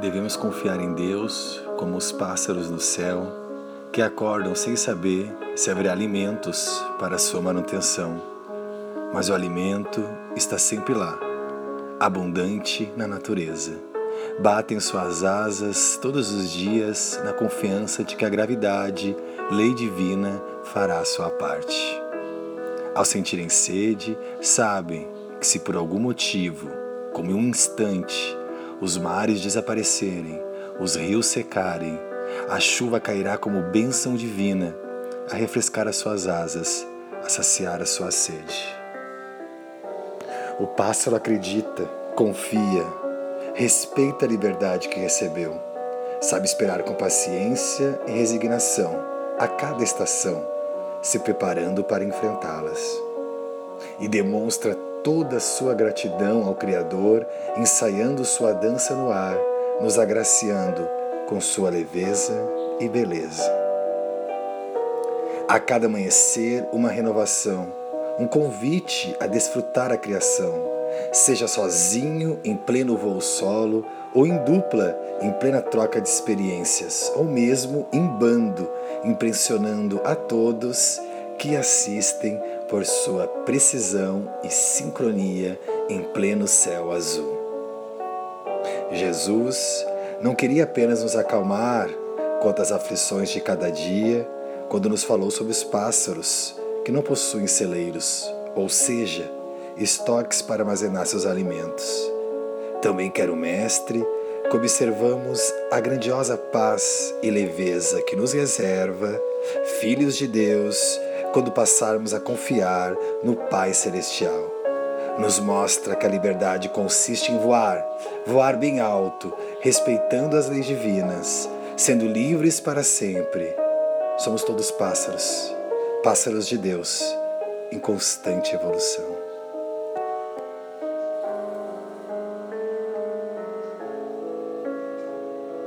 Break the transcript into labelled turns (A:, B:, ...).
A: Devemos confiar em Deus como os pássaros no céu, que acordam sem saber se haverá alimentos para sua manutenção. Mas o alimento está sempre lá, abundante na natureza. Batem suas asas todos os dias na confiança de que a gravidade, lei divina, fará sua parte. Ao sentirem sede, sabem que se por algum motivo, como um instante, os mares desaparecerem, os rios secarem, a chuva cairá como bênção divina a refrescar as suas asas, a saciar a sua sede. O pássaro acredita, confia, respeita a liberdade que recebeu, sabe esperar com paciência e resignação a cada estação, se preparando para enfrentá-las. E demonstra toda sua gratidão ao Criador, ensaiando sua dança no ar, nos agraciando com sua leveza e beleza. A cada amanhecer, uma renovação, um convite a desfrutar a criação, seja sozinho em pleno voo solo, ou em dupla em plena troca de experiências, ou mesmo em bando, impressionando a todos que assistem por sua precisão e sincronia em pleno céu azul. Jesus não queria apenas nos acalmar quanto às aflições de cada dia, quando nos falou sobre os pássaros que não possuem celeiros, ou seja, estoques para armazenar seus alimentos. Também quer o Mestre que observamos a grandiosa paz e leveza que nos reserva, filhos de Deus, quando passarmos a confiar no Pai Celestial. Nos mostra que a liberdade consiste em voar, voar bem alto, respeitando as leis divinas, sendo livres para sempre. Somos todos pássaros, pássaros de Deus, em constante evolução.